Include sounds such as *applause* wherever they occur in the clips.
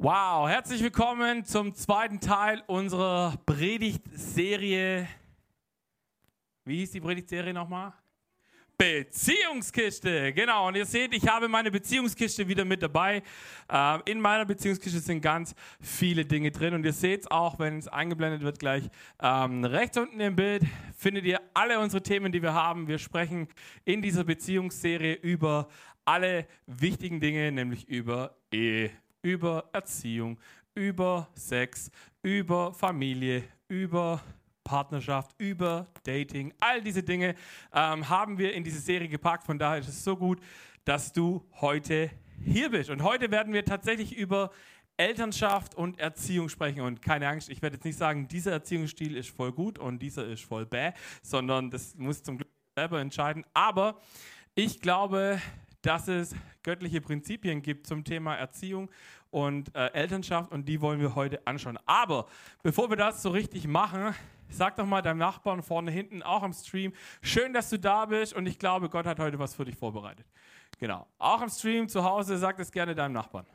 Wow, herzlich willkommen zum zweiten Teil unserer Predigtserie. Wie hieß die Predigtserie nochmal? Beziehungskiste, genau. Und ihr seht, ich habe meine Beziehungskiste wieder mit dabei. Ähm, in meiner Beziehungskiste sind ganz viele Dinge drin. Und ihr seht es auch, wenn es eingeblendet wird gleich. Ähm, rechts unten im Bild findet ihr alle unsere Themen, die wir haben. Wir sprechen in dieser Beziehungsserie über alle wichtigen Dinge, nämlich über Ehe über Erziehung, über Sex, über Familie, über Partnerschaft, über Dating. All diese Dinge ähm, haben wir in diese Serie gepackt. Von daher ist es so gut, dass du heute hier bist. Und heute werden wir tatsächlich über Elternschaft und Erziehung sprechen. Und keine Angst, ich werde jetzt nicht sagen, dieser Erziehungsstil ist voll gut und dieser ist voll bäh, sondern das muss zum Glück selber entscheiden. Aber ich glaube, dass es göttliche Prinzipien gibt zum Thema Erziehung und äh, Elternschaft und die wollen wir heute anschauen. Aber bevor wir das so richtig machen, sag doch mal deinem Nachbarn vorne hinten, auch am Stream, schön, dass du da bist und ich glaube, Gott hat heute was für dich vorbereitet. Genau. Auch am Stream zu Hause, sag es gerne deinem Nachbarn.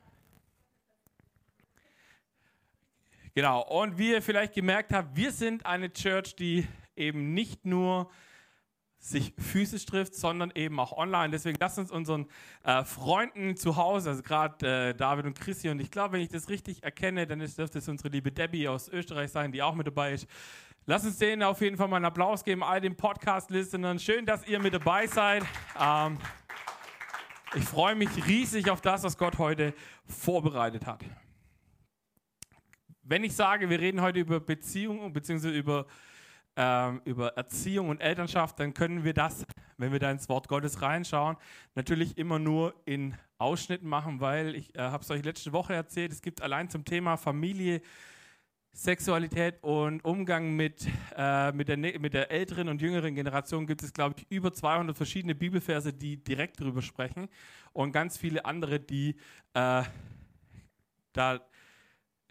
Genau. Und wie ihr vielleicht gemerkt habt, wir sind eine Church, die eben nicht nur sich physisch trifft, sondern eben auch online. Deswegen lasst uns unseren äh, Freunden zu Hause, also gerade äh, David und Chrissy, und ich glaube, wenn ich das richtig erkenne, dann ist, dürfte es unsere liebe Debbie aus Österreich sein, die auch mit dabei ist. Lasst uns denen auf jeden Fall mal einen Applaus geben, all den Podcast-Listenern. Schön, dass ihr mit dabei seid. Ähm, ich freue mich riesig auf das, was Gott heute vorbereitet hat. Wenn ich sage, wir reden heute über Beziehungen bzw. über ähm, über Erziehung und Elternschaft, dann können wir das, wenn wir da ins Wort Gottes reinschauen, natürlich immer nur in Ausschnitten machen, weil ich äh, habe es euch letzte Woche erzählt, es gibt allein zum Thema Familie, Sexualität und Umgang mit, äh, mit, der, mit der älteren und jüngeren Generation gibt es, glaube ich, über 200 verschiedene Bibelverse, die direkt darüber sprechen und ganz viele andere, die äh, da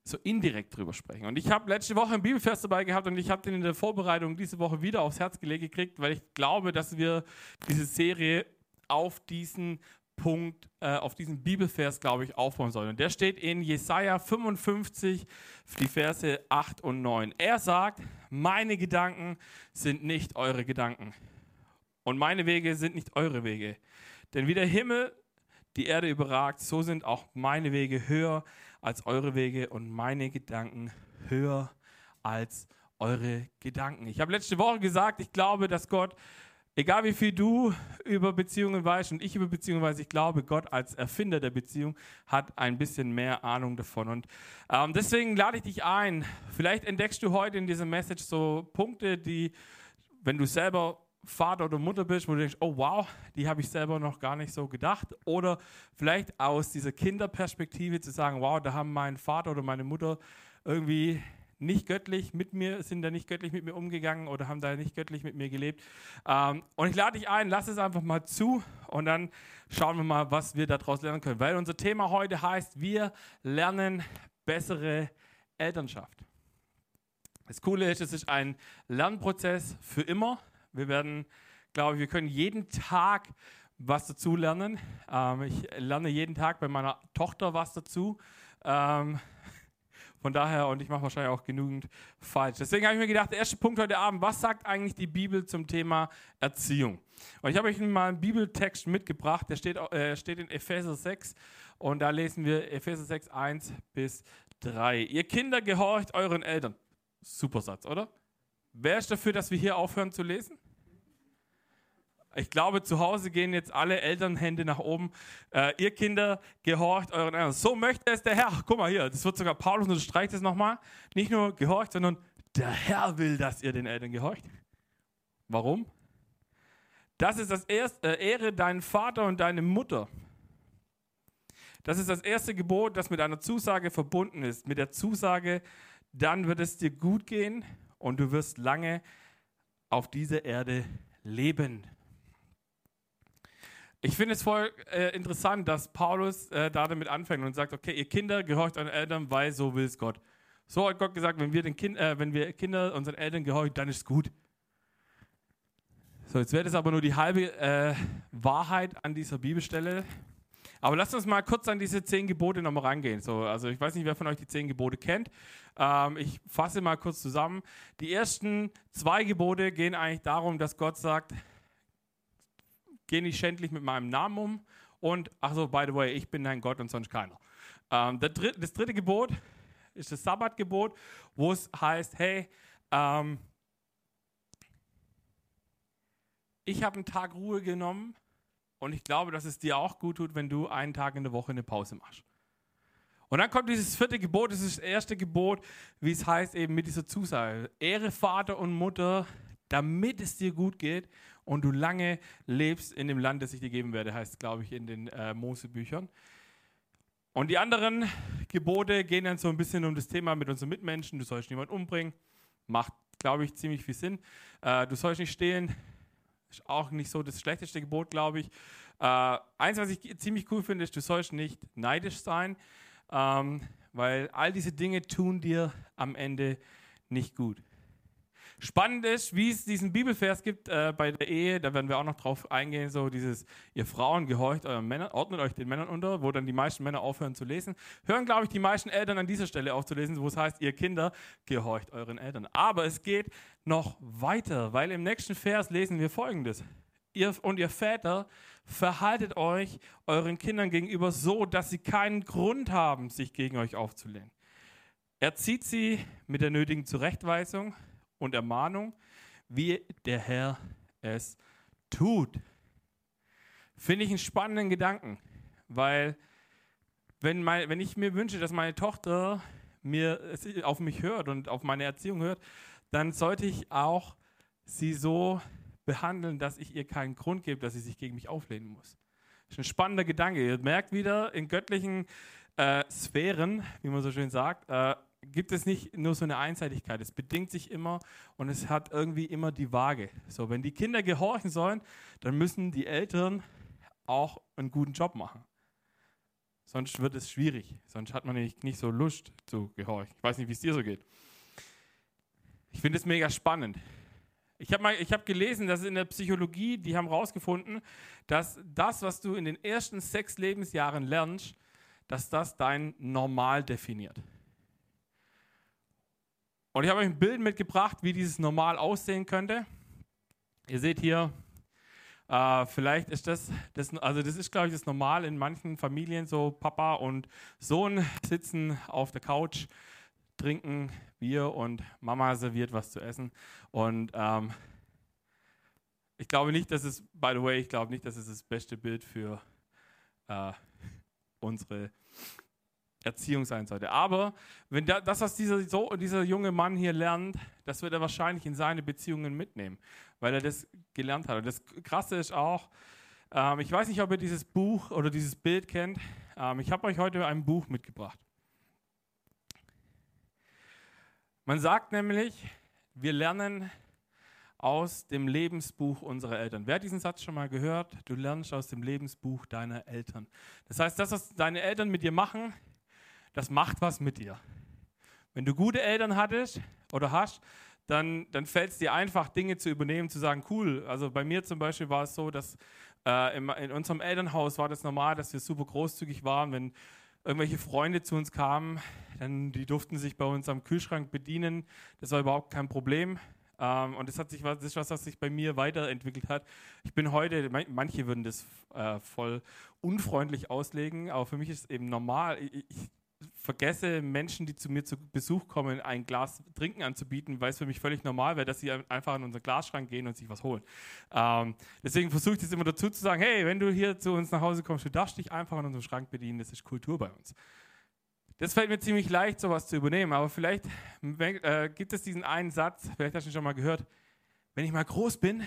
so indirekt drüber sprechen. Und ich habe letzte Woche einen Bibelvers dabei gehabt und ich habe den in der Vorbereitung diese Woche wieder aufs Herz gelegt gekriegt, weil ich glaube, dass wir diese Serie auf diesen Punkt, äh, auf diesen Bibelvers, glaube ich, aufbauen sollen. Und der steht in Jesaja 55, die Verse 8 und 9. Er sagt: Meine Gedanken sind nicht eure Gedanken und meine Wege sind nicht eure Wege. Denn wie der Himmel die Erde überragt, so sind auch meine Wege höher als eure Wege und meine Gedanken höher als eure Gedanken. Ich habe letzte Woche gesagt, ich glaube, dass Gott, egal wie viel du über Beziehungen weißt und ich über Beziehungen weiß, ich glaube, Gott als Erfinder der Beziehung hat ein bisschen mehr Ahnung davon. Und ähm, deswegen lade ich dich ein. Vielleicht entdeckst du heute in dieser Message so Punkte, die, wenn du selber Vater oder Mutter bist, wo du denkst, oh wow, die habe ich selber noch gar nicht so gedacht. Oder vielleicht aus dieser Kinderperspektive zu sagen, wow, da haben mein Vater oder meine Mutter irgendwie nicht göttlich mit mir, sind da nicht göttlich mit mir umgegangen oder haben da nicht göttlich mit mir gelebt. Ähm, und ich lade dich ein, lass es einfach mal zu und dann schauen wir mal, was wir daraus lernen können. Weil unser Thema heute heißt, wir lernen bessere Elternschaft. Das Coole ist, es ist ein Lernprozess für immer. Wir werden, glaube ich, wir können jeden Tag was dazu lernen. Ähm, ich lerne jeden Tag bei meiner Tochter was dazu. Ähm, von daher, und ich mache wahrscheinlich auch genügend falsch. Deswegen habe ich mir gedacht, der erste Punkt heute Abend, was sagt eigentlich die Bibel zum Thema Erziehung? Und ich habe euch mal einen Bibeltext mitgebracht, der steht, äh, steht in Epheser 6 und da lesen wir Epheser 6, 1 bis 3. Ihr Kinder gehorcht euren Eltern. Super Satz, oder? Wer ist dafür, dass wir hier aufhören zu lesen? Ich glaube, zu Hause gehen jetzt alle Elternhände nach oben. Äh, ihr Kinder, gehorcht euren Eltern. So möchte es der Herr. Guck mal hier, das wird sogar Paulus unterstreicht es nochmal. Nicht nur gehorcht, sondern der Herr will, dass ihr den Eltern gehorcht. Warum? Das ist das erste, äh, Ehre deinen Vater und deine Mutter. Das ist das erste Gebot, das mit einer Zusage verbunden ist. Mit der Zusage, dann wird es dir gut gehen und du wirst lange auf dieser Erde leben. Ich finde es voll äh, interessant, dass Paulus äh, da damit anfängt und sagt, okay, ihr Kinder gehorcht euren Eltern, weil so will es Gott. So hat Gott gesagt, wenn wir, den kind, äh, wenn wir Kinder unseren Eltern gehorchen, dann ist es gut. So, jetzt wäre das aber nur die halbe äh, Wahrheit an dieser Bibelstelle. Aber lasst uns mal kurz an diese zehn Gebote nochmal rangehen. So, also ich weiß nicht, wer von euch die zehn Gebote kennt. Ähm, ich fasse mal kurz zusammen. Die ersten zwei Gebote gehen eigentlich darum, dass Gott sagt, geh nicht schändlich mit meinem Namen um. Und, ach so, by the way, ich bin dein Gott und sonst keiner. Ähm, das, dritte, das dritte Gebot ist das Sabbatgebot, wo es heißt, hey, ähm, ich habe einen Tag Ruhe genommen und ich glaube, dass es dir auch gut tut, wenn du einen Tag in der Woche eine Pause machst. Und dann kommt dieses vierte Gebot, das ist das erste Gebot, wie es heißt, eben mit dieser Zusage. Ehre Vater und Mutter, damit es dir gut geht und du lange lebst in dem Land, das ich dir geben werde, heißt, glaube ich, in den äh, Mosebüchern. Und die anderen Gebote gehen dann so ein bisschen um das Thema mit unseren Mitmenschen. Du sollst niemanden umbringen. Macht, glaube ich, ziemlich viel Sinn. Äh, du sollst nicht stehlen. Ist auch nicht so das schlechteste Gebot, glaube ich. Äh, eins, was ich ziemlich cool finde, ist, du sollst nicht neidisch sein, ähm, weil all diese Dinge tun dir am Ende nicht gut. Spannend ist, wie es diesen Bibelvers gibt äh, bei der Ehe, da werden wir auch noch drauf eingehen, so dieses, ihr Frauen gehorcht euren Männern, ordnet euch den Männern unter, wo dann die meisten Männer aufhören zu lesen. Hören, glaube ich, die meisten Eltern an dieser Stelle aufzulesen, wo es heißt, ihr Kinder gehorcht euren Eltern. Aber es geht noch weiter, weil im nächsten Vers lesen wir folgendes. Ihr und ihr Väter verhaltet euch euren Kindern gegenüber so, dass sie keinen Grund haben, sich gegen euch aufzulehnen. Erzieht sie mit der nötigen Zurechtweisung, und Ermahnung, wie der Herr es tut. Finde ich einen spannenden Gedanken, weil wenn, mein, wenn ich mir wünsche, dass meine Tochter mir auf mich hört und auf meine Erziehung hört, dann sollte ich auch sie so behandeln, dass ich ihr keinen Grund gebe, dass sie sich gegen mich auflehnen muss. Das ist ein spannender Gedanke. Ihr merkt wieder, in göttlichen äh, Sphären, wie man so schön sagt, äh, gibt es nicht nur so eine Einseitigkeit. Es bedingt sich immer und es hat irgendwie immer die Waage. So, wenn die Kinder gehorchen sollen, dann müssen die Eltern auch einen guten Job machen. Sonst wird es schwierig. Sonst hat man nicht, nicht so Lust zu gehorchen. Ich weiß nicht, wie es dir so geht. Ich finde es mega spannend. Ich habe hab gelesen, dass in der Psychologie, die haben herausgefunden, dass das, was du in den ersten sechs Lebensjahren lernst, dass das dein Normal definiert. Und ich habe euch ein Bild mitgebracht, wie dieses Normal aussehen könnte. Ihr seht hier, äh, vielleicht ist das, das, also das ist, glaube ich, das Normal in manchen Familien, so Papa und Sohn sitzen auf der Couch, trinken Bier und Mama serviert was zu essen. Und ähm, ich glaube nicht, dass es, by the way, ich glaube nicht, dass es das beste Bild für äh, unsere Erziehung sein sollte. Aber wenn das, was dieser, so, dieser junge Mann hier lernt, das wird er wahrscheinlich in seine Beziehungen mitnehmen, weil er das gelernt hat. Und das Krasse ist auch, ähm, ich weiß nicht, ob ihr dieses Buch oder dieses Bild kennt. Ähm, ich habe euch heute ein Buch mitgebracht. Man sagt nämlich, wir lernen aus dem Lebensbuch unserer Eltern. Wer hat diesen Satz schon mal gehört? Du lernst aus dem Lebensbuch deiner Eltern. Das heißt, das, was deine Eltern mit dir machen, das macht was mit dir. Wenn du gute Eltern hattest oder hast, dann, dann fällt es dir einfach, Dinge zu übernehmen, zu sagen, cool. Also bei mir zum Beispiel war es so, dass äh, in, in unserem Elternhaus war das normal, dass wir super großzügig waren, wenn irgendwelche Freunde zu uns kamen, dann die durften sich bei uns am Kühlschrank bedienen. Das war überhaupt kein Problem. Ähm, und das, hat sich, das ist was, was sich bei mir weiterentwickelt hat. Ich bin heute, manche würden das äh, voll unfreundlich auslegen, aber für mich ist es eben normal. Ich, ich vergesse, Menschen, die zu mir zu Besuch kommen, ein Glas Trinken anzubieten, weil es für mich völlig normal wäre, dass sie einfach in unseren Glasschrank gehen und sich was holen. Ähm, deswegen versuche ich das immer dazu zu sagen, hey, wenn du hier zu uns nach Hause kommst, du darfst dich einfach in unserem Schrank bedienen, das ist Kultur bei uns. Das fällt mir ziemlich leicht, sowas zu übernehmen, aber vielleicht äh, gibt es diesen einen Satz, vielleicht hast du ihn schon mal gehört, wenn ich mal groß bin,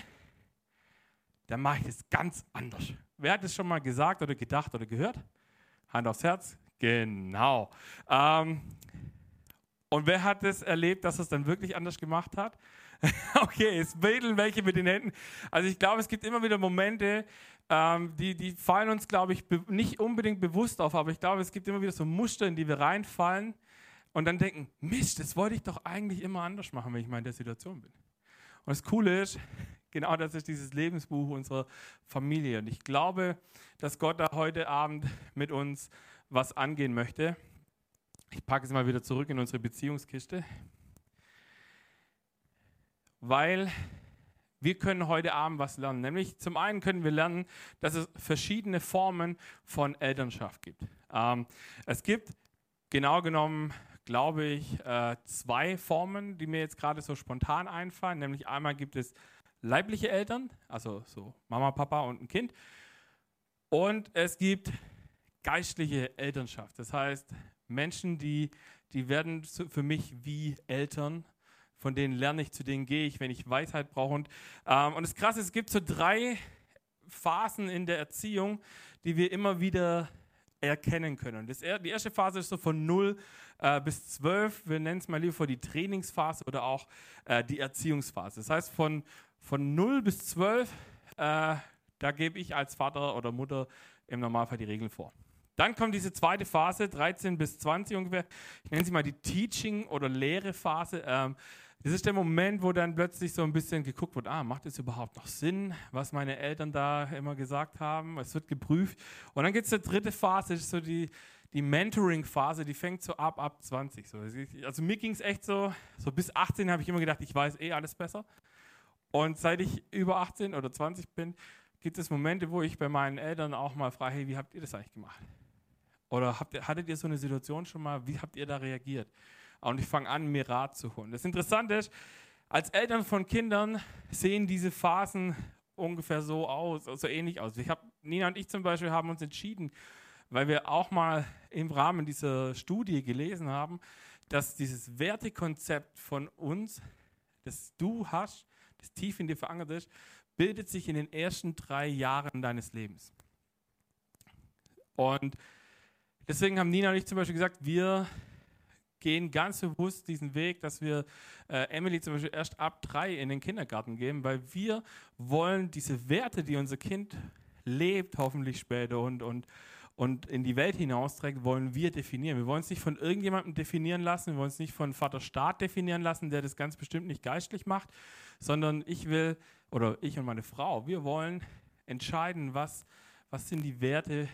dann mache ich das ganz anders. Wer hat das schon mal gesagt oder gedacht oder gehört? Hand aufs Herz, Genau. Ähm, und wer hat es erlebt, dass es dann wirklich anders gemacht hat? *laughs* okay, es wedeln welche mit den Händen. Also ich glaube, es gibt immer wieder Momente, ähm, die, die fallen uns, glaube ich, nicht unbedingt bewusst auf, aber ich glaube, es gibt immer wieder so Muster, in die wir reinfallen und dann denken, Mist, das wollte ich doch eigentlich immer anders machen, wenn ich mal in der Situation bin. Und das Coole ist, *laughs* genau das ist dieses Lebensbuch unserer Familie. Und ich glaube, dass Gott da heute Abend mit uns was angehen möchte. Ich packe es mal wieder zurück in unsere Beziehungskiste, weil wir können heute Abend was lernen. Nämlich zum einen können wir lernen, dass es verschiedene Formen von Elternschaft gibt. Ähm, es gibt genau genommen, glaube ich, äh, zwei Formen, die mir jetzt gerade so spontan einfallen. Nämlich einmal gibt es leibliche Eltern, also so Mama, Papa und ein Kind. Und es gibt geistliche Elternschaft. Das heißt, Menschen, die, die werden für mich wie Eltern. Von denen lerne ich, zu denen gehe ich, wenn ich Weisheit brauche. Und, ähm, und das Krasse, es gibt so drei Phasen in der Erziehung, die wir immer wieder erkennen können. Das, die erste Phase ist so von 0 äh, bis 12. Wir nennen es mal lieber die Trainingsphase oder auch äh, die Erziehungsphase. Das heißt, von, von 0 bis 12, äh, da gebe ich als Vater oder Mutter im Normalfall die Regeln vor. Dann kommt diese zweite Phase, 13 bis 20 ungefähr. Ich nenne sie mal die Teaching- oder Lehre-Phase. Ähm, das ist der Moment, wo dann plötzlich so ein bisschen geguckt wird, ah, macht es überhaupt noch Sinn, was meine Eltern da immer gesagt haben? Es wird geprüft. Und dann geht es zur dritte Phase, das ist so die, die Mentoring-Phase, die fängt so ab, ab 20. So. Also mir ging es echt so, so bis 18 habe ich immer gedacht, ich weiß eh alles besser. Und seit ich über 18 oder 20 bin, gibt es Momente, wo ich bei meinen Eltern auch mal frage, hey, wie habt ihr das eigentlich gemacht? Oder habt ihr, hattet ihr so eine Situation schon mal, wie habt ihr da reagiert? Und ich fange an, mir Rat zu holen. Das Interessante ist, als Eltern von Kindern sehen diese Phasen ungefähr so aus, so ähnlich aus. Ich hab, Nina und ich zum Beispiel haben uns entschieden, weil wir auch mal im Rahmen dieser Studie gelesen haben, dass dieses Wertekonzept von uns, das du hast, das tief in dir verankert ist, bildet sich in den ersten drei Jahren deines Lebens. Und deswegen haben Nina und ich zum Beispiel gesagt, wir gehen ganz bewusst diesen Weg, dass wir äh, Emily zum Beispiel erst ab drei in den Kindergarten geben, weil wir wollen diese Werte, die unser Kind lebt, hoffentlich später und, und, und in die Welt hinausträgt, wollen wir definieren. Wir wollen es nicht von irgendjemandem definieren lassen, wir wollen es nicht von Vater Staat definieren lassen, der das ganz bestimmt nicht geistlich macht, sondern ich will, oder ich und meine Frau, wir wollen entscheiden, was, was sind die Werte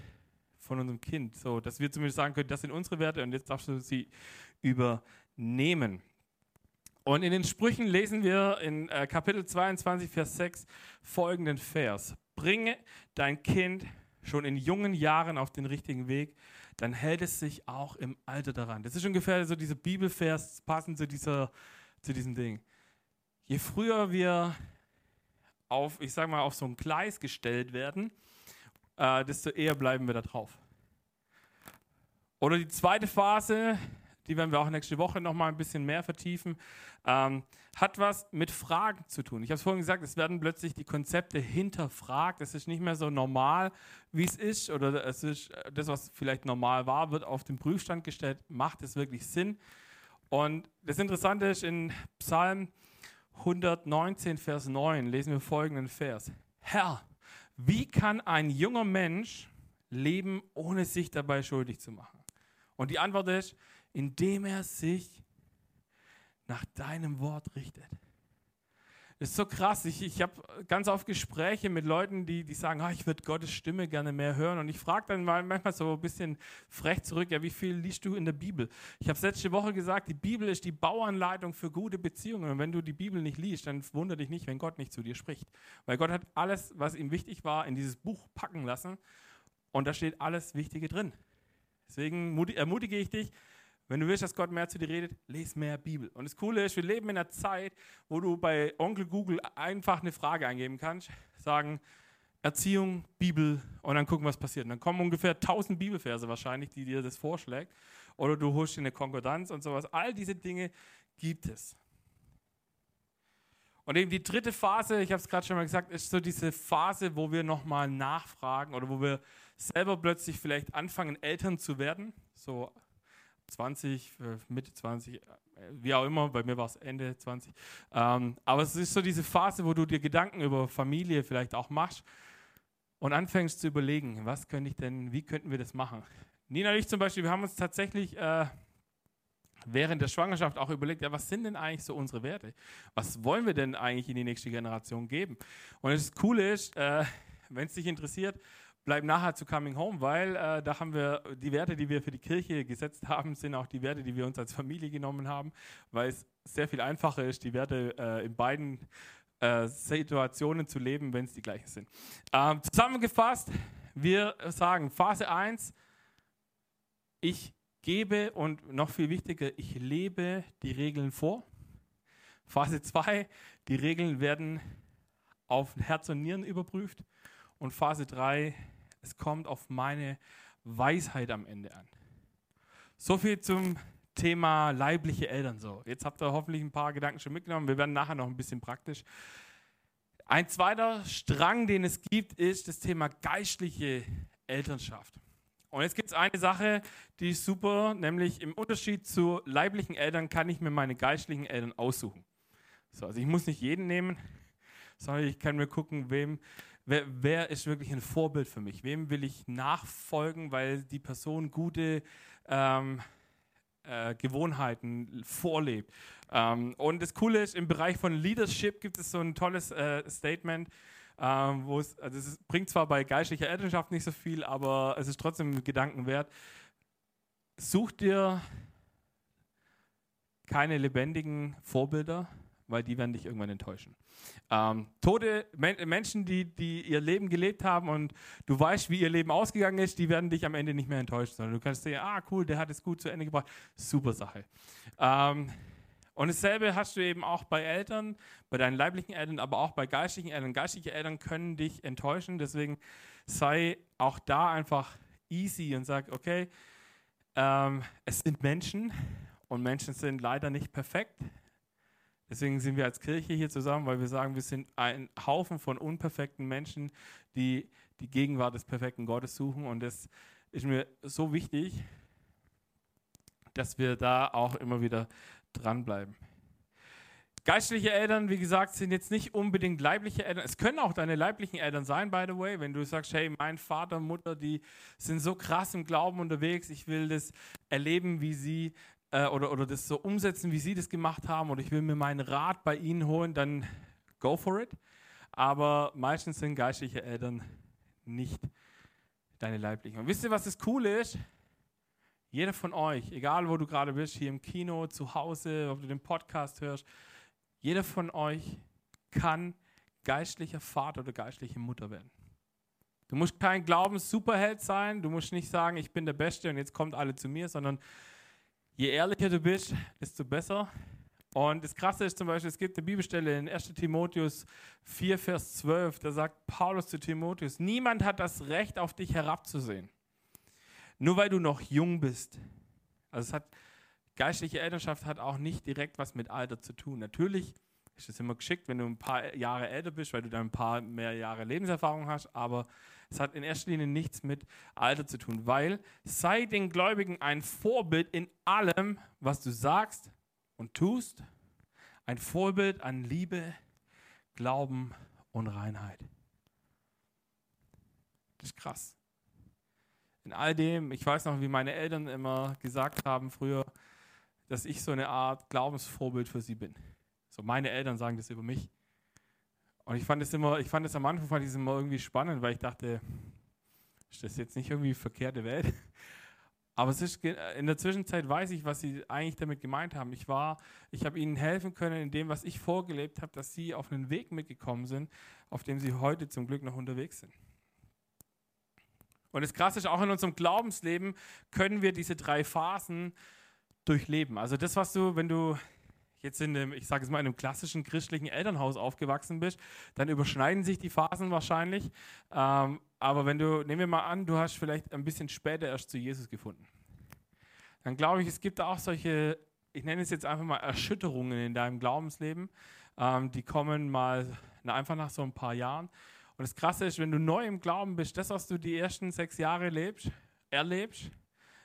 von unserem Kind, so dass wir zumindest sagen können, das sind unsere Werte und jetzt darfst du sie übernehmen. Und in den Sprüchen lesen wir in äh, Kapitel 22, Vers 6 folgenden Vers. Bringe dein Kind schon in jungen Jahren auf den richtigen Weg, dann hält es sich auch im Alter daran. Das ist ungefähr so dieser Bibelvers passend zu, dieser, zu diesem Ding. Je früher wir auf, ich sag mal, auf so ein Gleis gestellt werden, äh, desto eher bleiben wir da drauf. Oder die zweite Phase, die werden wir auch nächste Woche noch mal ein bisschen mehr vertiefen, ähm, hat was mit Fragen zu tun. Ich habe es vorhin gesagt, es werden plötzlich die Konzepte hinterfragt. Es ist nicht mehr so normal, wie es ist, oder es ist das, was vielleicht normal war, wird auf den Prüfstand gestellt. Macht es wirklich Sinn? Und das Interessante ist, in Psalm 119, Vers 9 lesen wir folgenden Vers. Herr, wie kann ein junger Mensch leben, ohne sich dabei schuldig zu machen? Und die Antwort ist, indem er sich nach deinem Wort richtet. Das ist so krass. Ich, ich habe ganz oft Gespräche mit Leuten, die, die sagen, ah, ich würde Gottes Stimme gerne mehr hören. Und ich frage dann mal manchmal so ein bisschen frech zurück, ja, wie viel liest du in der Bibel? Ich habe letzte Woche gesagt, die Bibel ist die Bauanleitung für gute Beziehungen. Und wenn du die Bibel nicht liest, dann wundere dich nicht, wenn Gott nicht zu dir spricht. Weil Gott hat alles, was ihm wichtig war, in dieses Buch packen lassen. Und da steht alles Wichtige drin. Deswegen ermutige ich dich, wenn du willst, dass Gott mehr zu dir redet, lese mehr Bibel. Und das Coole ist, wir leben in einer Zeit, wo du bei Onkel Google einfach eine Frage eingeben kannst, sagen Erziehung, Bibel und dann gucken, was passiert. Und dann kommen ungefähr 1000 Bibelverse wahrscheinlich, die dir das vorschlägt. Oder du holst dir eine Konkordanz und sowas. All diese Dinge gibt es. Und eben die dritte Phase, ich habe es gerade schon mal gesagt, ist so diese Phase, wo wir nochmal nachfragen oder wo wir selber plötzlich vielleicht anfangen, Eltern zu werden. So 20, äh, Mitte 20, äh, wie auch immer, bei mir war es Ende 20. Ähm, aber es ist so diese Phase, wo du dir Gedanken über Familie vielleicht auch machst und anfängst zu überlegen, was könnte ich denn, wie könnten wir das machen? Nina und ich zum Beispiel, wir haben uns tatsächlich äh, während der Schwangerschaft auch überlegt, ja, was sind denn eigentlich so unsere Werte? Was wollen wir denn eigentlich in die nächste Generation geben? Und das Coole ist, äh, wenn es dich interessiert, bleib nachher zu Coming Home, weil äh, da haben wir die Werte, die wir für die Kirche gesetzt haben, sind auch die Werte, die wir uns als Familie genommen haben, weil es sehr viel einfacher ist, die Werte äh, in beiden äh, Situationen zu leben, wenn es die gleichen sind. Ähm, zusammengefasst, wir sagen Phase 1, ich gebe und noch viel wichtiger, ich lebe die Regeln vor. Phase 2, die Regeln werden auf Herz und Nieren überprüft. Und Phase 3, es kommt auf meine Weisheit am Ende an. So viel zum Thema leibliche Eltern. So, jetzt habt ihr hoffentlich ein paar Gedanken schon mitgenommen. Wir werden nachher noch ein bisschen praktisch. Ein zweiter Strang, den es gibt, ist das Thema geistliche Elternschaft. Und jetzt gibt es eine Sache, die ist super, nämlich im Unterschied zu leiblichen Eltern kann ich mir meine geistlichen Eltern aussuchen. So, also ich muss nicht jeden nehmen, sondern ich kann mir gucken, wem, wer, wer, ist wirklich ein Vorbild für mich? Wem will ich nachfolgen, weil die Person gute ähm, äh, Gewohnheiten vorlebt? Ähm, und das Coole ist, im Bereich von Leadership gibt es so ein tolles äh, Statement, ähm, wo es, also es bringt zwar bei geistlicher Elternschaft nicht so viel, aber es ist trotzdem Gedanken wert. Such dir keine lebendigen Vorbilder, weil die werden dich irgendwann enttäuschen. Ähm, tote Men Menschen, die, die ihr Leben gelebt haben und du weißt, wie ihr Leben ausgegangen ist, die werden dich am Ende nicht mehr enttäuschen, sondern du kannst sehen, ah cool, der hat es gut zu Ende gebracht. Super Sache. Ähm, und dasselbe hast du eben auch bei Eltern, bei deinen leiblichen Eltern, aber auch bei geistlichen Eltern. Geistliche Eltern können dich enttäuschen, deswegen sei auch da einfach easy und sag, okay, ähm, es sind Menschen und Menschen sind leider nicht perfekt. Deswegen sind wir als Kirche hier zusammen, weil wir sagen, wir sind ein Haufen von unperfekten Menschen, die die Gegenwart des perfekten Gottes suchen. Und das ist mir so wichtig, dass wir da auch immer wieder dranbleiben. Geistliche Eltern, wie gesagt, sind jetzt nicht unbedingt leibliche Eltern. Es können auch deine leiblichen Eltern sein, by the way. Wenn du sagst, hey, mein Vater, Mutter, die sind so krass im Glauben unterwegs, ich will das erleben, wie sie äh, oder, oder das so umsetzen, wie sie das gemacht haben, oder ich will mir meinen Rat bei ihnen holen, dann go for it. Aber meistens sind geistliche Eltern nicht deine leiblichen. Und wisst ihr, was das Coole ist? Jeder von euch, egal wo du gerade bist, hier im Kino, zu Hause, ob du den Podcast hörst, jeder von euch kann geistlicher Vater oder geistliche Mutter werden. Du musst kein Glaubens-Superheld sein, du musst nicht sagen, ich bin der Beste und jetzt kommt alle zu mir, sondern je ehrlicher du bist, desto besser. Und das Krasse ist zum Beispiel, es gibt eine Bibelstelle in 1 Timotheus 4, Vers 12, da sagt Paulus zu Timotheus, niemand hat das Recht, auf dich herabzusehen, nur weil du noch jung bist. Also es hat, geistliche Elternschaft hat auch nicht direkt was mit Alter zu tun. Natürlich ist es immer geschickt, wenn du ein paar Jahre älter bist, weil du dann ein paar mehr Jahre Lebenserfahrung hast, aber es hat in erster Linie nichts mit Alter zu tun, weil sei den Gläubigen ein Vorbild in allem, was du sagst und tust, ein Vorbild an Liebe, Glauben und Reinheit. Das ist krass. In all dem, ich weiß noch, wie meine Eltern immer gesagt haben früher, dass ich so eine Art Glaubensvorbild für sie bin. So meine Eltern sagen das über mich. Und ich fand es immer, ich fand es am Anfang fand immer irgendwie spannend, weil ich dachte, ist das jetzt nicht irgendwie verkehrte Welt? *laughs* Aber es ist in der Zwischenzeit weiß ich, was sie eigentlich damit gemeint haben. Ich war, ich habe ihnen helfen können in dem, was ich vorgelebt habe, dass sie auf einen Weg mitgekommen sind, auf dem sie heute zum Glück noch unterwegs sind. Und das Krasse ist, auch in unserem Glaubensleben können wir diese drei Phasen durchleben. Also das, was du, wenn du jetzt in einem, ich sage es mal, in einem klassischen christlichen Elternhaus aufgewachsen bist, dann überschneiden sich die Phasen wahrscheinlich. Ähm, aber wenn du, nehmen wir mal an, du hast vielleicht ein bisschen später erst zu Jesus gefunden, dann glaube ich, es gibt auch solche, ich nenne es jetzt einfach mal Erschütterungen in deinem Glaubensleben, ähm, die kommen mal na, einfach nach so ein paar Jahren. Und das Krasse ist, wenn du neu im Glauben bist, das, was du die ersten sechs Jahre lebst, erlebst,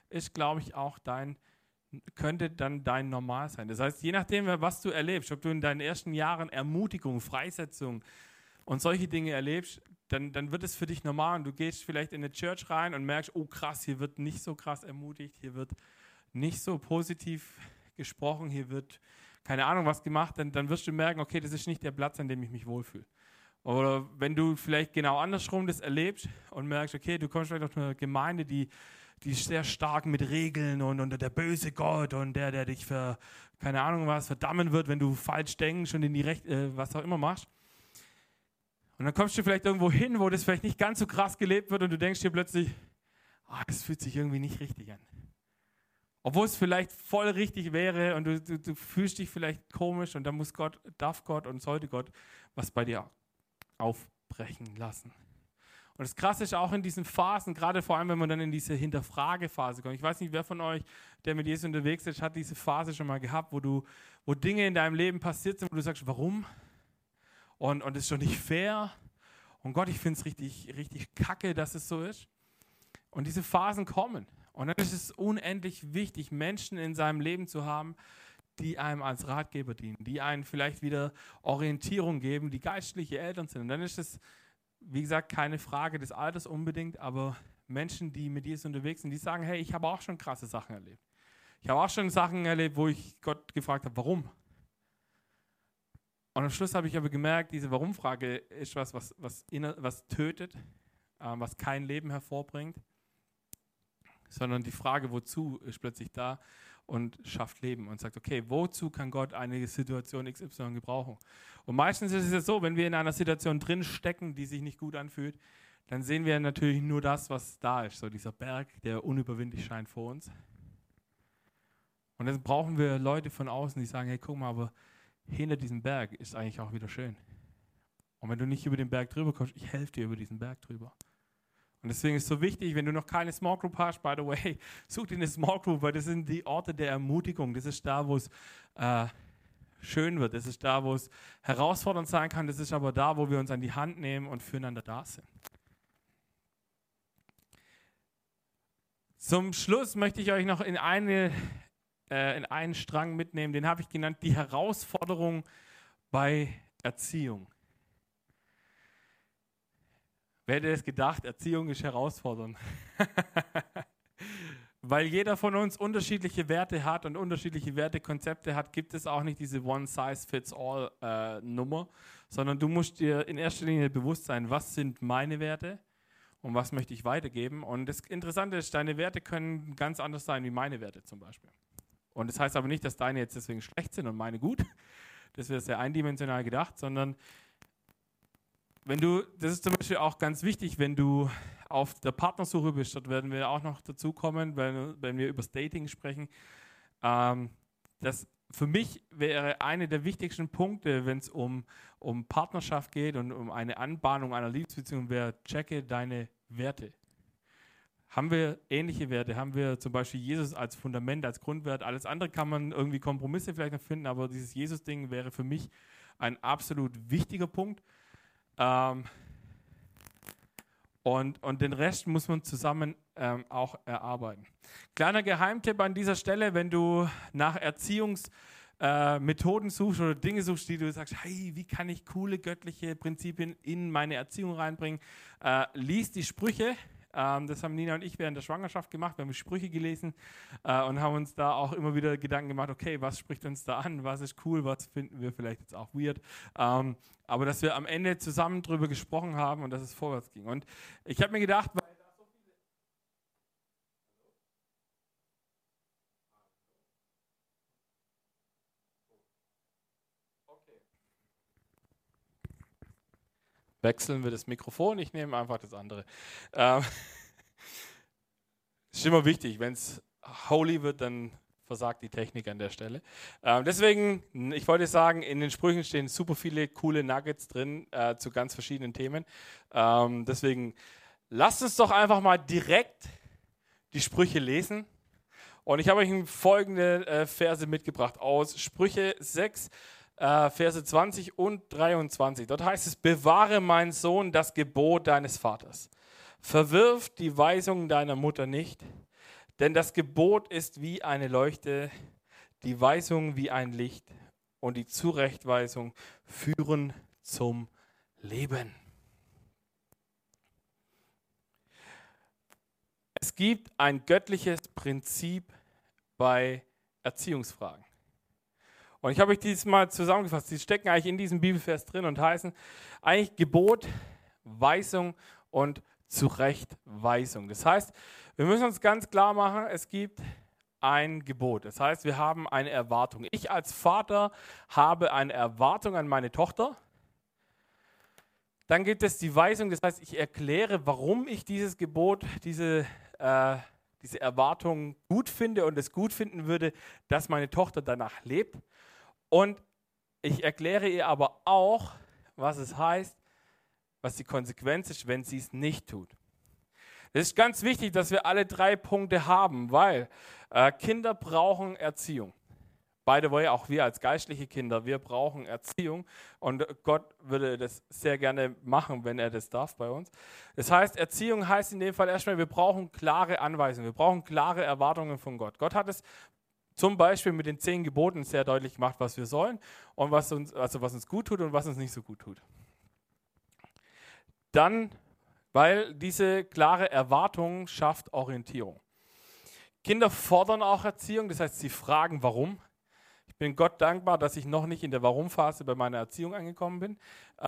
ist, glaube ich, auch dein könnte dann dein Normal sein. Das heißt, je nachdem, was du erlebst, ob du in deinen ersten Jahren Ermutigung, Freisetzung und solche Dinge erlebst, dann, dann wird es für dich normal und du gehst vielleicht in eine Church rein und merkst, oh krass, hier wird nicht so krass ermutigt, hier wird nicht so positiv gesprochen, hier wird keine Ahnung was gemacht, dann, dann wirst du merken, okay, das ist nicht der Platz, an dem ich mich wohlfühle. Oder wenn du vielleicht genau andersrum das erlebst und merkst, okay, du kommst vielleicht aus einer Gemeinde, die, die ist sehr stark mit Regeln und, und der böse Gott und der, der dich für, keine Ahnung was, verdammen wird, wenn du falsch denkst und in die Recht, äh, was auch immer machst. Und dann kommst du vielleicht irgendwo hin, wo das vielleicht nicht ganz so krass gelebt wird und du denkst dir plötzlich, oh, das fühlt sich irgendwie nicht richtig an. Obwohl es vielleicht voll richtig wäre und du, du, du fühlst dich vielleicht komisch und da muss Gott, darf Gott und sollte Gott was bei dir aufbrechen lassen. Und das Krasse ist auch in diesen Phasen, gerade vor allem, wenn man dann in diese Hinterfragephase kommt. Ich weiß nicht, wer von euch, der mit Jesus unterwegs ist, hat diese Phase schon mal gehabt, wo du, wo Dinge in deinem Leben passiert sind, wo du sagst, warum? Und, und es ist schon nicht fair. Und Gott, ich finde es richtig, richtig kacke, dass es so ist. Und diese Phasen kommen. Und dann ist es unendlich wichtig, Menschen in seinem Leben zu haben, die einem als Ratgeber dienen, die einem vielleicht wieder Orientierung geben, die geistliche Eltern sind. Und dann ist es, wie gesagt, keine Frage des Alters unbedingt, aber Menschen, die mit Jesus unterwegs sind, die sagen, hey, ich habe auch schon krasse Sachen erlebt. Ich habe auch schon Sachen erlebt, wo ich Gott gefragt habe, warum? Und am Schluss habe ich aber gemerkt, diese Warum-Frage ist was, was, was, inner, was tötet, äh, was kein Leben hervorbringt, sondern die Frage, wozu, ist plötzlich da und schafft Leben und sagt, okay, wozu kann Gott eine Situation XY gebrauchen? Und meistens ist es ja so, wenn wir in einer Situation drin stecken, die sich nicht gut anfühlt, dann sehen wir natürlich nur das, was da ist, so dieser Berg, der unüberwindlich scheint vor uns. Und dann brauchen wir Leute von außen, die sagen, hey, guck mal, aber hinter diesem Berg ist eigentlich auch wieder schön. Und wenn du nicht über den Berg drüber kommst, ich helfe dir über diesen Berg drüber. Und deswegen ist es so wichtig, wenn du noch keine Small Group hast, by the way, *laughs* such dir eine Small Group, weil das sind die Orte der Ermutigung. Das ist da, wo es äh, schön wird. Das ist da, wo es herausfordernd sein kann. Das ist aber da, wo wir uns an die Hand nehmen und füreinander da sind. Zum Schluss möchte ich euch noch in, eine, äh, in einen Strang mitnehmen, den habe ich genannt, die Herausforderung bei Erziehung. Wer hätte es gedacht, Erziehung ist herausfordernd. *laughs* Weil jeder von uns unterschiedliche Werte hat und unterschiedliche Wertekonzepte hat, gibt es auch nicht diese One-Size-Fits-All-Nummer, sondern du musst dir in erster Linie bewusst sein, was sind meine Werte und was möchte ich weitergeben. Und das Interessante ist, deine Werte können ganz anders sein wie meine Werte zum Beispiel. Und das heißt aber nicht, dass deine jetzt deswegen schlecht sind und meine gut. Das wäre sehr eindimensional gedacht, sondern wenn du, das ist zum Beispiel auch ganz wichtig, wenn du auf der Partnersuche bist, dort werden wir auch noch dazu kommen, wenn, wenn wir über das Dating sprechen. Ähm, das für mich wäre einer der wichtigsten Punkte, wenn es um, um Partnerschaft geht und um eine Anbahnung einer Liebesbeziehung, wäre, checke deine Werte. Haben wir ähnliche Werte? Haben wir zum Beispiel Jesus als Fundament, als Grundwert? Alles andere kann man irgendwie Kompromisse vielleicht noch finden, aber dieses Jesus-Ding wäre für mich ein absolut wichtiger Punkt. Ähm, und, und den Rest muss man zusammen ähm, auch erarbeiten. Kleiner Geheimtipp an dieser Stelle, wenn du nach Erziehungsmethoden äh, suchst oder Dinge suchst, die du sagst, hey, wie kann ich coole göttliche Prinzipien in meine Erziehung reinbringen, äh, lies die Sprüche ähm, das haben Nina und ich während der Schwangerschaft gemacht. Wir haben Sprüche gelesen äh, und haben uns da auch immer wieder Gedanken gemacht, okay, was spricht uns da an, was ist cool, was finden wir vielleicht jetzt auch weird. Ähm, aber dass wir am Ende zusammen drüber gesprochen haben und dass es vorwärts ging. Und ich habe mir gedacht, weil wechseln wir das Mikrofon, ich nehme einfach das andere. Ähm, *laughs* ist immer wichtig, wenn es holy wird, dann versagt die Technik an der Stelle. Ähm, deswegen, ich wollte sagen, in den Sprüchen stehen super viele coole Nuggets drin äh, zu ganz verschiedenen Themen. Ähm, deswegen lasst uns doch einfach mal direkt die Sprüche lesen. Und ich habe euch folgende äh, Verse mitgebracht aus Sprüche 6, äh, Verse 20 und 23. Dort heißt es, bewahre mein Sohn das Gebot deines Vaters. Verwirf die Weisung deiner Mutter nicht, denn das Gebot ist wie eine Leuchte, die Weisung wie ein Licht und die Zurechtweisung führen zum Leben. Es gibt ein göttliches Prinzip bei Erziehungsfragen. Und ich habe euch dieses Mal zusammengefasst. Sie stecken eigentlich in diesem Bibelvers drin und heißen eigentlich Gebot, Weisung und Zurechtweisung. Das heißt, wir müssen uns ganz klar machen, es gibt ein Gebot. Das heißt, wir haben eine Erwartung. Ich als Vater habe eine Erwartung an meine Tochter. Dann gibt es die Weisung, das heißt, ich erkläre, warum ich dieses Gebot, diese, äh, diese Erwartung gut finde und es gut finden würde, dass meine Tochter danach lebt. Und ich erkläre ihr aber auch, was es heißt, was die Konsequenz ist, wenn sie es nicht tut. Es ist ganz wichtig, dass wir alle drei Punkte haben, weil äh, Kinder brauchen Erziehung. Beide wollen auch wir als geistliche Kinder, wir brauchen Erziehung und Gott würde das sehr gerne machen, wenn er das darf bei uns. Das heißt, Erziehung heißt in dem Fall erstmal, wir brauchen klare Anweisungen, wir brauchen klare Erwartungen von Gott. Gott hat es zum Beispiel mit den zehn Geboten sehr deutlich gemacht, was wir sollen und was uns, also was uns gut tut und was uns nicht so gut tut. Dann weil diese klare Erwartung schafft Orientierung. Kinder fordern auch Erziehung, das heißt, sie fragen, warum. Ich bin Gott dankbar, dass ich noch nicht in der Warum-Phase bei meiner Erziehung angekommen bin,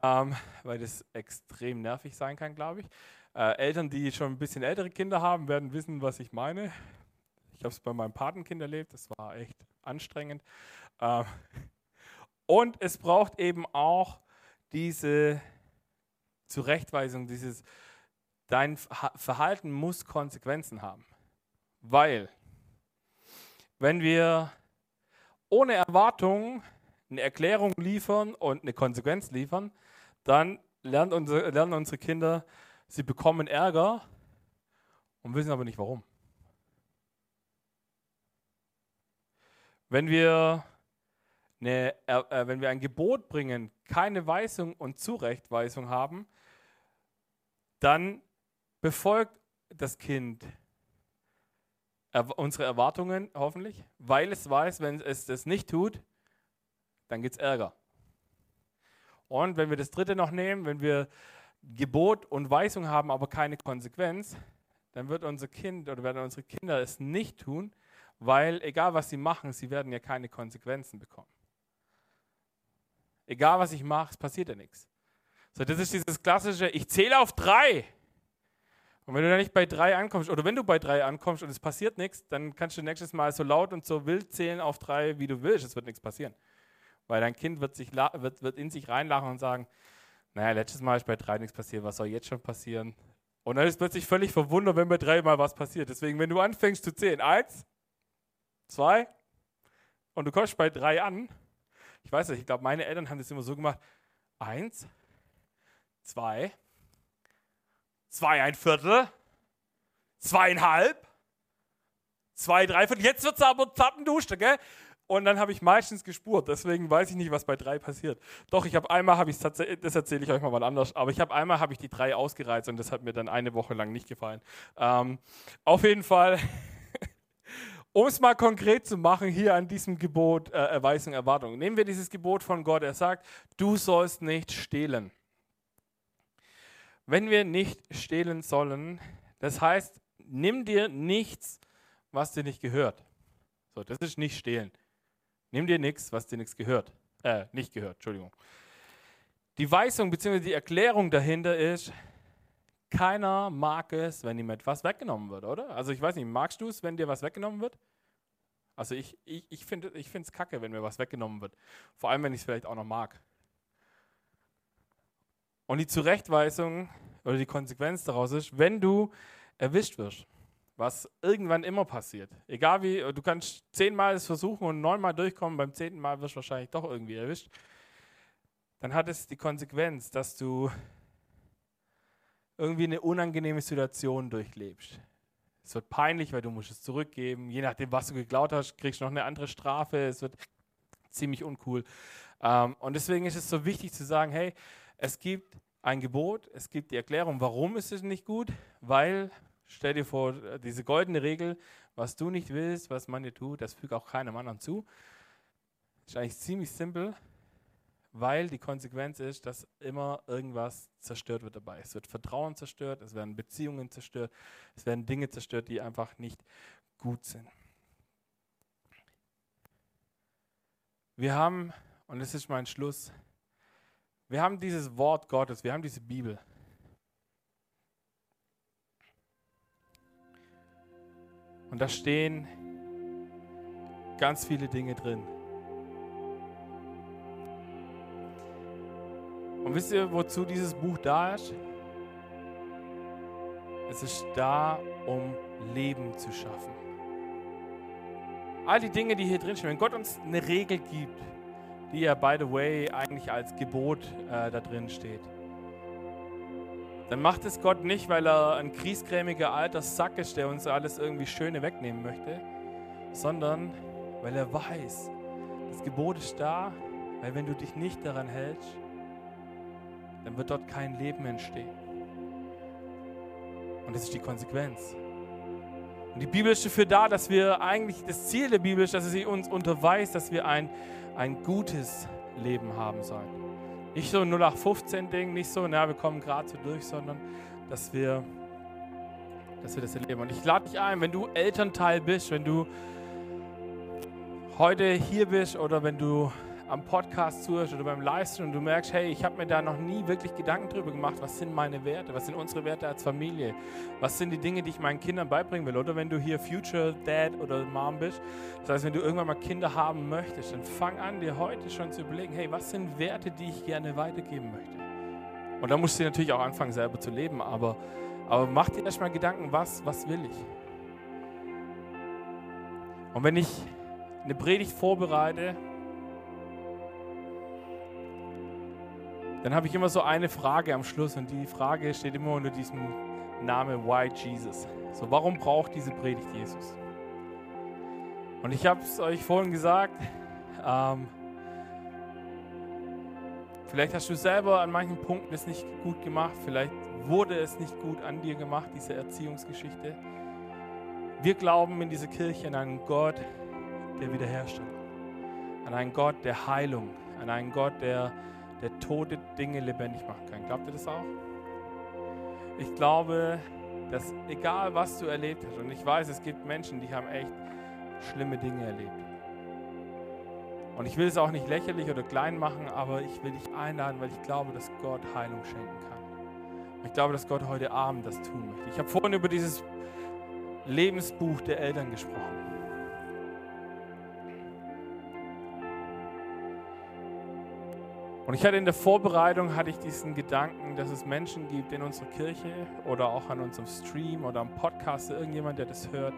ähm, weil das extrem nervig sein kann, glaube ich. Äh, Eltern, die schon ein bisschen ältere Kinder haben, werden wissen, was ich meine. Ich habe es bei meinem Patenkind erlebt, das war echt anstrengend. Äh, *laughs* und es braucht eben auch diese Zurechtweisung, dieses dein Verhalten muss Konsequenzen haben. Weil, wenn wir ohne Erwartung eine Erklärung liefern und eine Konsequenz liefern, dann lernen unsere, lernen unsere Kinder, sie bekommen Ärger und wissen aber nicht warum. Wenn wir, eine, äh, wenn wir ein Gebot bringen, keine Weisung und Zurechtweisung haben, dann befolgt das Kind unsere Erwartungen hoffentlich, weil es weiß, wenn es das nicht tut, dann gibt es Ärger. Und wenn wir das dritte noch nehmen, wenn wir Gebot und Weisung haben, aber keine Konsequenz, dann wird unser Kind oder werden unsere Kinder es nicht tun, weil egal was sie machen, sie werden ja keine Konsequenzen bekommen. Egal was ich mache, es passiert ja nichts. So, das ist dieses klassische, ich zähle auf drei. Und wenn du da nicht bei drei ankommst, oder wenn du bei drei ankommst und es passiert nichts, dann kannst du nächstes Mal so laut und so wild zählen auf drei, wie du willst. Es wird nichts passieren. Weil dein Kind wird, sich, wird, wird in sich reinlachen und sagen, naja, letztes Mal ist bei drei nichts passiert, was soll jetzt schon passieren? Und dann ist plötzlich völlig verwundert, wenn bei drei mal was passiert. Deswegen, wenn du anfängst zu zählen, eins, zwei, und du kommst bei drei an, ich weiß nicht, ich glaube, meine Eltern haben das immer so gemacht, eins, zwei, zwei ein Viertel, zweieinhalb, zwei, drei Viertel. Jetzt wird es aber zappenduster, gell? Und dann habe ich meistens gespurt. Deswegen weiß ich nicht, was bei drei passiert. Doch, ich habe einmal, habe das erzähle ich euch mal wann anders, aber ich habe einmal, habe ich die drei ausgereizt und das hat mir dann eine Woche lang nicht gefallen. Ähm, auf jeden Fall, um es mal konkret zu machen, hier an diesem Gebot, äh, Erweisung, Erwartung. Nehmen wir dieses Gebot von Gott. Er sagt, du sollst nicht stehlen. Wenn wir nicht stehlen sollen, das heißt, nimm dir nichts, was dir nicht gehört. So, das ist nicht stehlen. Nimm dir nichts, was dir nichts gehört. Äh, nicht gehört, Entschuldigung. Die Weisung bzw. die Erklärung dahinter ist, keiner mag es, wenn ihm etwas weggenommen wird, oder? Also ich weiß nicht, magst du es, wenn dir was weggenommen wird? Also ich, ich, ich finde es kacke, wenn mir was weggenommen wird. Vor allem, wenn ich es vielleicht auch noch mag. Und die Zurechtweisung oder die Konsequenz daraus ist, wenn du erwischt wirst, was irgendwann immer passiert, egal wie, du kannst zehnmal es versuchen und neunmal durchkommen, beim zehnten Mal wirst du wahrscheinlich doch irgendwie erwischt, dann hat es die Konsequenz, dass du irgendwie eine unangenehme Situation durchlebst. Es wird peinlich, weil du musst es zurückgeben. Je nachdem, was du geklaut hast, kriegst du noch eine andere Strafe. Es wird ziemlich uncool. Ähm, und deswegen ist es so wichtig zu sagen, hey, es gibt ein Gebot, es gibt die Erklärung, warum ist es nicht gut, weil, stell dir vor, diese goldene Regel, was du nicht willst, was man dir tut, das fügt auch keinem anderen zu. Ist eigentlich ziemlich simpel, weil die Konsequenz ist, dass immer irgendwas zerstört wird dabei. Es wird Vertrauen zerstört, es werden Beziehungen zerstört, es werden Dinge zerstört, die einfach nicht gut sind. Wir haben, und das ist mein Schluss, wir haben dieses Wort Gottes, wir haben diese Bibel. Und da stehen ganz viele Dinge drin. Und wisst ihr, wozu dieses Buch da ist? Es ist da, um Leben zu schaffen. All die Dinge, die hier drin stehen, wenn Gott uns eine Regel gibt, die ja, by the way, eigentlich als Gebot äh, da drin steht, dann macht es Gott nicht, weil er ein kriesgrämiger alter Sack ist, der uns alles irgendwie Schöne wegnehmen möchte, sondern weil er weiß, das Gebot ist da, weil wenn du dich nicht daran hältst, dann wird dort kein Leben entstehen. Und das ist die Konsequenz. Und die Bibel ist dafür da, dass wir eigentlich, das Ziel der Bibel ist, dass sie uns unterweist, dass wir ein, ein gutes Leben haben sollen. Nicht so ein 0815-Ding, nicht so, na, wir kommen gerade so durch, sondern dass wir, dass wir das erleben. Und ich lade dich ein, wenn du Elternteil bist, wenn du heute hier bist oder wenn du am Podcast zuhörst oder beim Livestream und du merkst, hey, ich habe mir da noch nie wirklich Gedanken drüber gemacht, was sind meine Werte, was sind unsere Werte als Familie, was sind die Dinge, die ich meinen Kindern beibringen will. Oder wenn du hier Future Dad oder Mom bist, das heißt, wenn du irgendwann mal Kinder haben möchtest, dann fang an, dir heute schon zu überlegen, hey, was sind Werte, die ich gerne weitergeben möchte. Und da musst du natürlich auch anfangen, selber zu leben, aber, aber mach dir erstmal Gedanken, was, was will ich? Und wenn ich eine Predigt vorbereite, dann habe ich immer so eine Frage am Schluss und die Frage steht immer unter diesem Namen Why Jesus. So, warum braucht diese Predigt Jesus? Und ich habe es euch vorhin gesagt, ähm, vielleicht hast du selber an manchen Punkten es nicht gut gemacht, vielleicht wurde es nicht gut an dir gemacht, diese Erziehungsgeschichte. Wir glauben in dieser Kirche an einen Gott der Wiederherstellung, an einen Gott der Heilung, an einen Gott, der der tote Dinge lebendig machen kann. Glaubt ihr das auch? Ich glaube, dass egal was du erlebt hast, und ich weiß, es gibt Menschen, die haben echt schlimme Dinge erlebt. Und ich will es auch nicht lächerlich oder klein machen, aber ich will dich einladen, weil ich glaube, dass Gott Heilung schenken kann. Ich glaube, dass Gott heute Abend das tun möchte. Ich habe vorhin über dieses Lebensbuch der Eltern gesprochen. Und ich hatte in der Vorbereitung hatte ich diesen Gedanken, dass es Menschen gibt in unserer Kirche oder auch an unserem Stream oder am Podcast, irgendjemand, der das hört,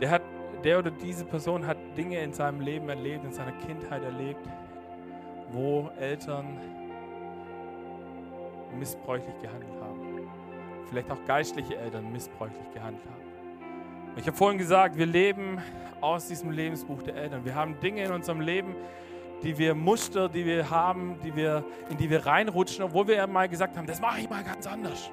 der hat, der oder diese Person hat Dinge in seinem Leben erlebt, in seiner Kindheit erlebt, wo Eltern missbräuchlich gehandelt haben. Vielleicht auch geistliche Eltern missbräuchlich gehandelt haben. Ich habe vorhin gesagt, wir leben aus diesem Lebensbuch der Eltern. Wir haben Dinge in unserem Leben, die wir Muster, die wir haben, die wir, in die wir reinrutschen, obwohl wir mal gesagt haben, das mache ich mal ganz anders.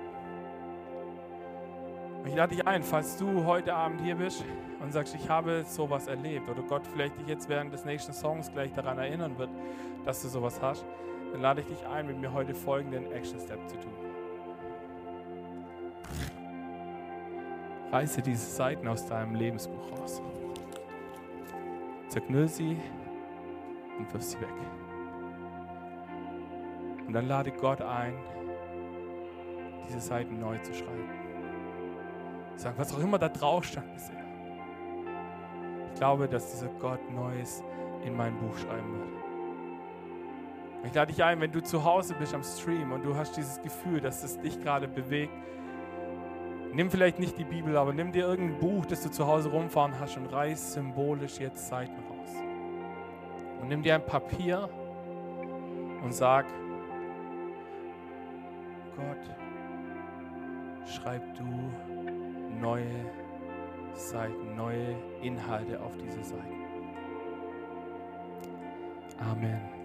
Und ich lade dich ein, falls du heute Abend hier bist und sagst, ich habe sowas erlebt oder Gott vielleicht dich jetzt während des nächsten Songs gleich daran erinnern wird, dass du sowas hast, dann lade ich dich ein, mit mir heute folgenden Action Step zu tun. Reiße diese Seiten aus deinem Lebensbuch raus. Zerknüll sie und wirf sie weg. Und dann lade Gott ein, diese Seiten neu zu schreiben. Sag, was auch immer da drauf stand bisher. Ich glaube, dass dieser Gott Neues in mein Buch schreiben wird. Ich lade dich ein, wenn du zu Hause bist am Stream und du hast dieses Gefühl, dass es dich gerade bewegt, nimm vielleicht nicht die Bibel, aber nimm dir irgendein Buch, das du zu Hause rumfahren hast und reiß symbolisch jetzt Seiten. Und nimm dir ein Papier und sag, Gott, schreib du neue Seiten, neue Inhalte auf diese Seiten. Amen.